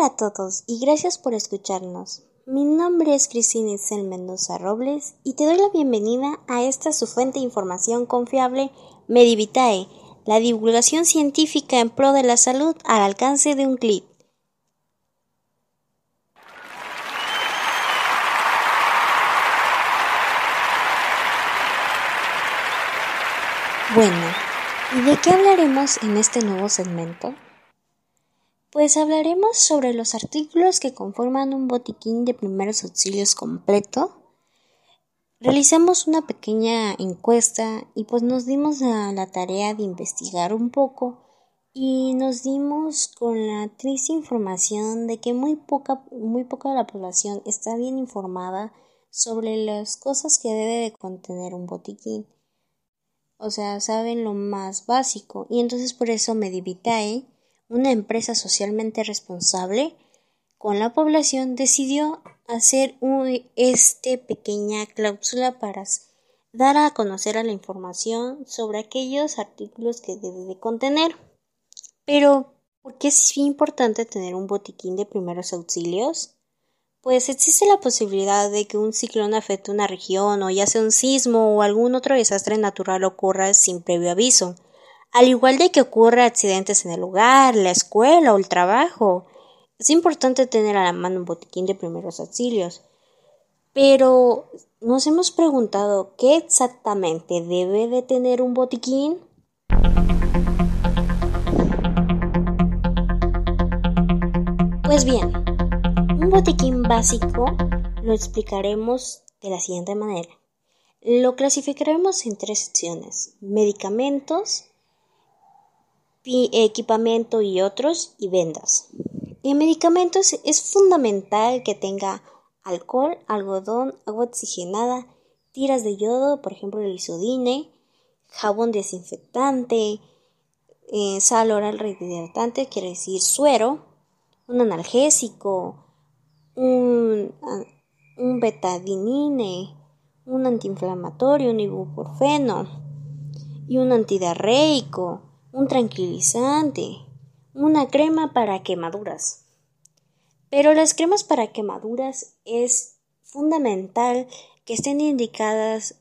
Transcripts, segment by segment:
Hola a todos y gracias por escucharnos. Mi nombre es Cristina Isel Mendoza Robles y te doy la bienvenida a esta su fuente de información confiable Medivitae, la divulgación científica en pro de la salud al alcance de un clic. Bueno, ¿y de qué hablaremos en este nuevo segmento? Pues hablaremos sobre los artículos que conforman un botiquín de primeros auxilios completo. Realizamos una pequeña encuesta y pues nos dimos a la tarea de investigar un poco y nos dimos con la triste información de que muy poca, muy poca de la población está bien informada sobre las cosas que debe de contener un botiquín. O sea, saben lo más básico y entonces por eso Medivitae una empresa socialmente responsable con la población decidió hacer un, este pequeña cláusula para dar a conocer a la información sobre aquellos artículos que debe de contener. Pero, ¿por qué es importante tener un botiquín de primeros auxilios? Pues existe la posibilidad de que un ciclón afecte una región o ya sea un sismo o algún otro desastre natural ocurra sin previo aviso al igual de que ocurre accidentes en el lugar, la escuela o el trabajo. Es importante tener a la mano un botiquín de primeros auxilios. Pero nos hemos preguntado qué exactamente debe de tener un botiquín. Pues bien, un botiquín básico lo explicaremos de la siguiente manera. Lo clasificaremos en tres secciones, medicamentos, equipamiento y otros y vendas. En medicamentos es fundamental que tenga alcohol, algodón, agua oxigenada, tiras de yodo, por ejemplo el isodine, jabón desinfectante, eh, sal oral rehidratante, quiere decir suero, un analgésico, un, un betadinine, un antiinflamatorio, un ibuprofeno y un antidiarreico un tranquilizante, una crema para quemaduras. Pero las cremas para quemaduras es fundamental que estén indicadas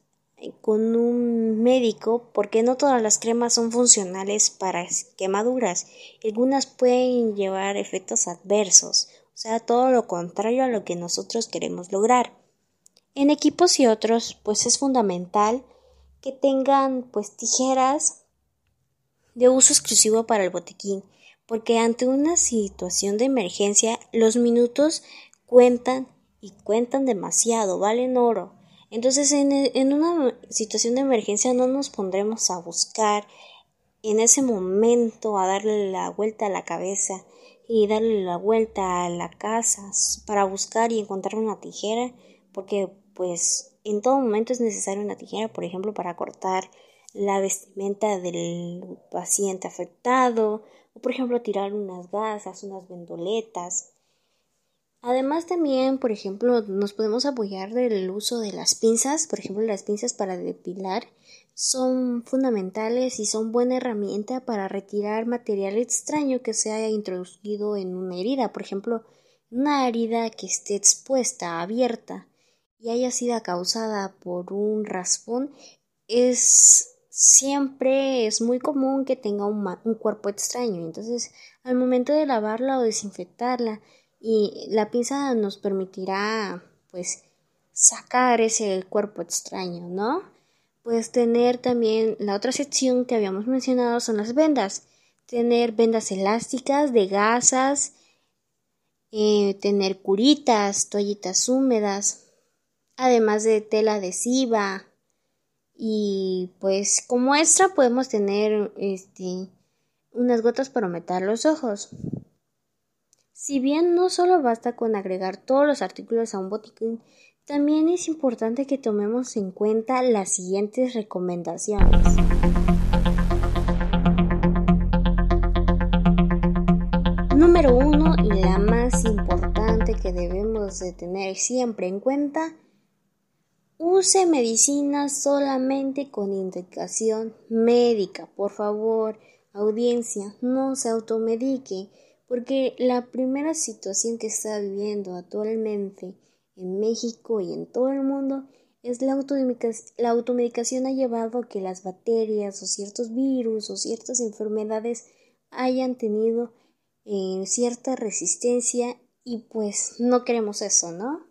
con un médico porque no todas las cremas son funcionales para quemaduras. Algunas pueden llevar efectos adversos, o sea, todo lo contrario a lo que nosotros queremos lograr. En equipos y otros, pues es fundamental que tengan pues tijeras de uso exclusivo para el botiquín, porque ante una situación de emergencia los minutos cuentan y cuentan demasiado, valen oro. Entonces en, en una situación de emergencia no nos pondremos a buscar en ese momento a darle la vuelta a la cabeza y darle la vuelta a la casa para buscar y encontrar una tijera, porque pues en todo momento es necesaria una tijera, por ejemplo, para cortar la vestimenta del paciente afectado, o por ejemplo tirar unas gasas, unas vendoletas. Además también, por ejemplo, nos podemos apoyar del uso de las pinzas, por ejemplo, las pinzas para depilar son fundamentales y son buena herramienta para retirar material extraño que se haya introducido en una herida, por ejemplo, una herida que esté expuesta, abierta y haya sido causada por un raspón es siempre es muy común que tenga un, cuerpo extraño. Entonces, al momento de lavarla o desinfectarla, y la pinza nos permitirá, pues, sacar ese cuerpo extraño, ¿no? Pues tener también la otra sección que habíamos mencionado son las vendas. Tener vendas elásticas de gasas, eh, tener curitas, toallitas húmedas, además de tela adhesiva, y pues como extra podemos tener este unas gotas para meter los ojos. Si bien no solo basta con agregar todos los artículos a un botiquín, también es importante que tomemos en cuenta las siguientes recomendaciones. Número uno y la más importante que debemos de tener siempre en cuenta Use medicinas solamente con indicación médica. Por favor, audiencia, no se automedique, porque la primera situación que está viviendo actualmente en México y en todo el mundo es la automedicación, la automedicación ha llevado a que las bacterias o ciertos virus o ciertas enfermedades hayan tenido eh, cierta resistencia y pues no queremos eso, ¿no?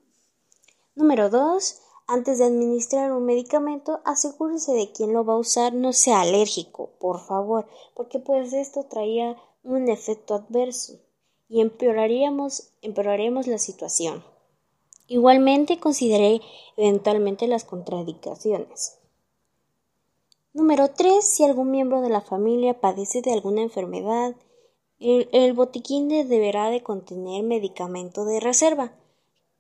Número dos, antes de administrar un medicamento, asegúrese de quien lo va a usar no sea alérgico, por favor, porque pues esto traía un efecto adverso y empeoraríamos, empeoraríamos la situación. Igualmente consideré eventualmente las contradicciones. Número 3. Si algún miembro de la familia padece de alguna enfermedad, el, el botiquín deberá de contener medicamento de reserva.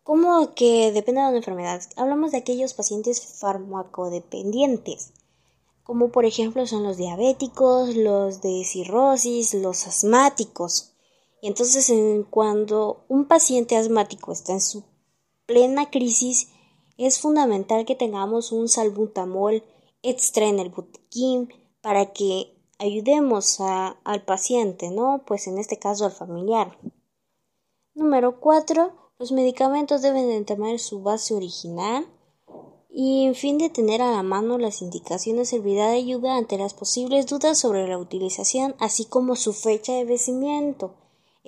¿Cómo que depende de una enfermedad? Hablamos de aquellos pacientes farmacodependientes, como por ejemplo son los diabéticos, los de cirrosis, los asmáticos. Y entonces cuando un paciente asmático está en su plena crisis, es fundamental que tengamos un salbutamol extra en el botiquín para que ayudemos al paciente, ¿no? Pues en este caso al familiar. Número 4. Los medicamentos deben de tener su base original y en fin de tener a la mano las indicaciones servirá de ayuda ante las posibles dudas sobre la utilización así como su fecha de vencimiento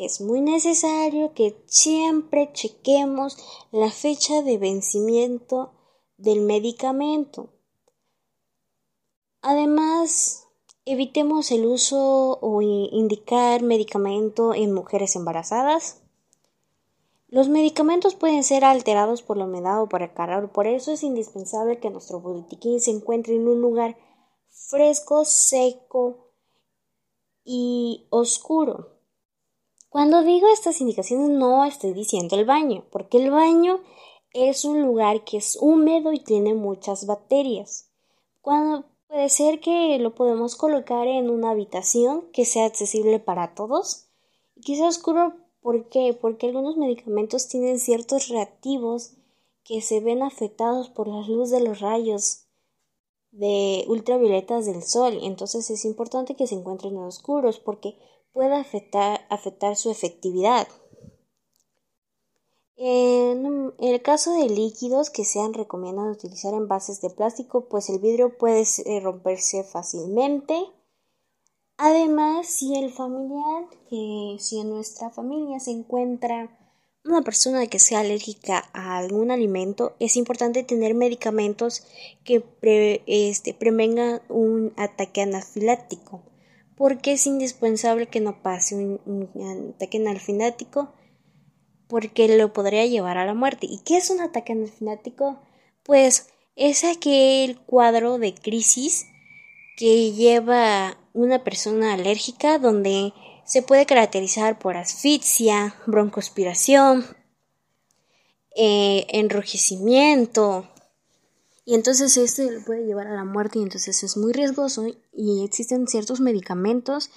es muy necesario que siempre chequemos la fecha de vencimiento del medicamento. Además, evitemos el uso o indicar medicamento en mujeres embarazadas. Los medicamentos pueden ser alterados por la humedad o por el calor, por eso es indispensable que nuestro botiquín se encuentre en un lugar fresco, seco y oscuro. Cuando digo estas indicaciones no estoy diciendo el baño, porque el baño es un lugar que es húmedo y tiene muchas bacterias. Cuando puede ser que lo podemos colocar en una habitación que sea accesible para todos y que sea oscuro ¿por qué? Porque algunos medicamentos tienen ciertos reactivos que se ven afectados por la luz de los rayos de ultravioletas del sol. Entonces es importante que se encuentren en oscuros porque puede afectar, afectar su efectividad. En el caso de líquidos que sean recomiendan utilizar envases de plástico, pues el vidrio puede romperse fácilmente. Además, si el familiar, si en nuestra familia se encuentra una persona que sea alérgica a algún alimento, es importante tener medicamentos que este, prevengan un ataque anafiláctico porque es indispensable que no pase un, ataque anafilático porque lo podría llevar a la muerte. ¿Y qué es un ataque anafilático? Pues es aquel cuadro de crisis que lleva una persona alérgica donde se puede caracterizar por asfixia, broncospiración, eh, enrojecimiento, y entonces este le puede llevar a la muerte y entonces es muy riesgoso y existen ciertos medicamentos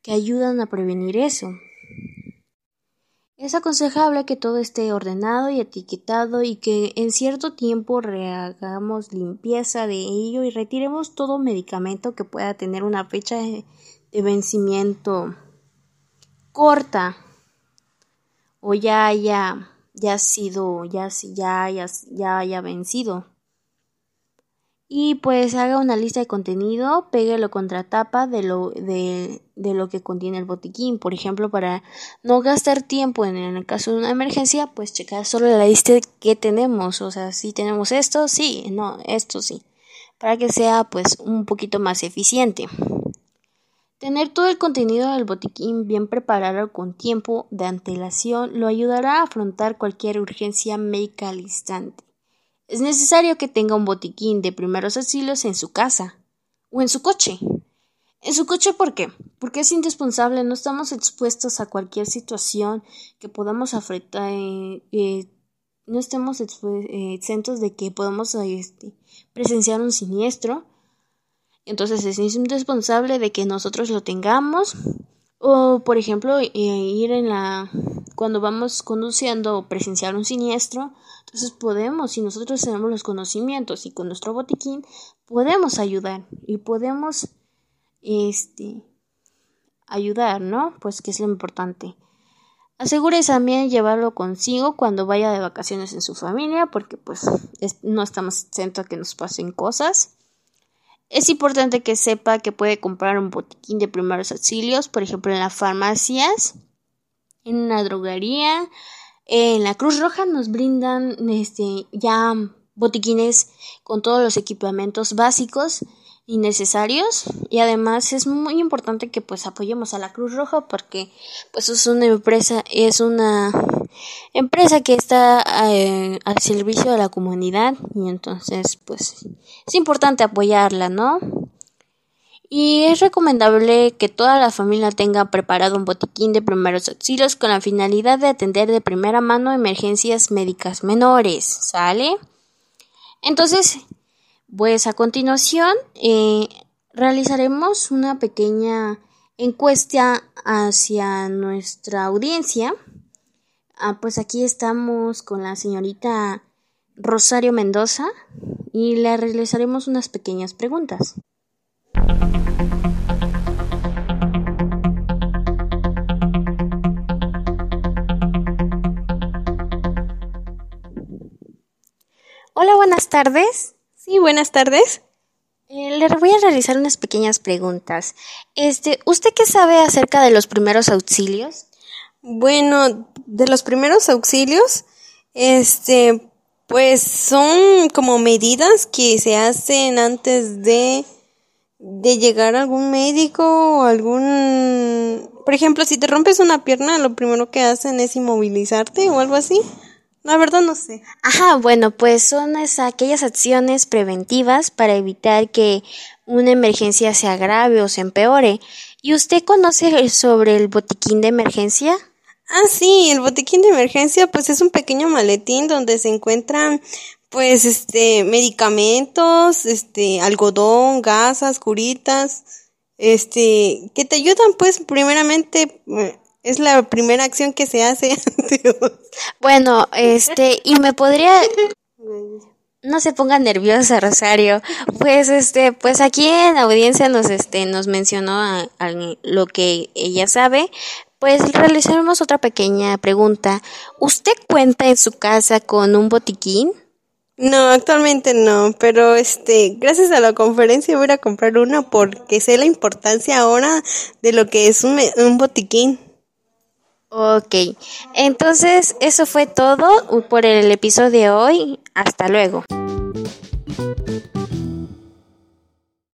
que ayudan a prevenir eso. Es aconsejable que todo esté ordenado y etiquetado y que en cierto tiempo rehagamos limpieza de ello y retiremos todo medicamento que pueda tener una fecha de vencimiento corta o ya haya ya sido ya ya ya, ya haya vencido y pues haga una lista de contenido, péguelo contra tapa de lo, de, de lo que contiene el botiquín. Por ejemplo, para no gastar tiempo en, el caso de una emergencia, pues checar solo la lista que tenemos. O sea, si tenemos esto, sí, no, esto sí. Para que sea pues un poquito más eficiente. Tener todo el contenido del botiquín bien preparado con tiempo de antelación lo ayudará a afrontar cualquier urgencia médica al instante. Es necesario que tenga un botiquín de primeros auxilios en su casa o en su coche. En su coche, ¿por qué? Porque es indispensable, no estamos expuestos a cualquier situación que podamos afectar, eh, eh, no estemos eh, exentos de que podamos este, presenciar un siniestro. Entonces es indispensable de que nosotros lo tengamos o, por ejemplo, ir en la cuando vamos conduciendo o presenciar un siniestro, entonces podemos, si nosotros tenemos los conocimientos y con nuestro botiquín, podemos ayudar y podemos este ayudar, ¿no? Pues que es lo importante. Asegúrese también llevarlo consigo cuando vaya de vacaciones en su familia, porque pues no estamos exentos a que nos pasen cosas. Es importante que sepa que puede comprar un botiquín de primeros auxilios, por ejemplo, en las farmacias, en una droguería, en la Cruz Roja nos brindan este, ya botiquines con todos los equipamientos básicos y necesarios. Y además es muy importante que pues apoyemos a la Cruz Roja porque pues es una empresa es una empresa que está eh, al servicio de la comunidad. Y entonces pues es importante apoyarla no y es recomendable que toda la familia tenga preparado un botiquín de primeros auxilios con la finalidad de atender de primera mano emergencias médicas menores sale entonces pues a continuación eh, realizaremos una pequeña encuesta hacia nuestra audiencia. Ah, pues aquí estamos con la señorita Rosario Mendoza y le realizaremos unas pequeñas preguntas. Hola, buenas tardes. Sí, buenas tardes. Eh, le voy a realizar unas pequeñas preguntas. Este, ¿usted qué sabe acerca de los primeros auxilios? Bueno, de los primeros auxilios, este, pues son como medidas que se hacen antes de de llegar a algún médico o algún por ejemplo, si te rompes una pierna, lo primero que hacen es inmovilizarte o algo así. La verdad no sé. Ajá, bueno, pues son aquellas acciones preventivas para evitar que una emergencia se agrave o se empeore. ¿Y usted conoce sobre el botiquín de emergencia? Ah, sí, el botiquín de emergencia pues es un pequeño maletín donde se encuentran pues este medicamentos, este algodón, gasas, curitas, este que te ayudan pues primeramente eh, es la primera acción que se hace. bueno, este, y me podría... No se ponga nerviosa, Rosario. Pues este, pues aquí en la audiencia nos este nos mencionó a, lo que ella sabe. Pues realizaremos otra pequeña pregunta. ¿Usted cuenta en su casa con un botiquín? No, actualmente no, pero este, gracias a la conferencia voy a comprar uno porque sé la importancia ahora de lo que es un, un botiquín. Ok, entonces eso fue todo por el episodio de hoy. Hasta luego.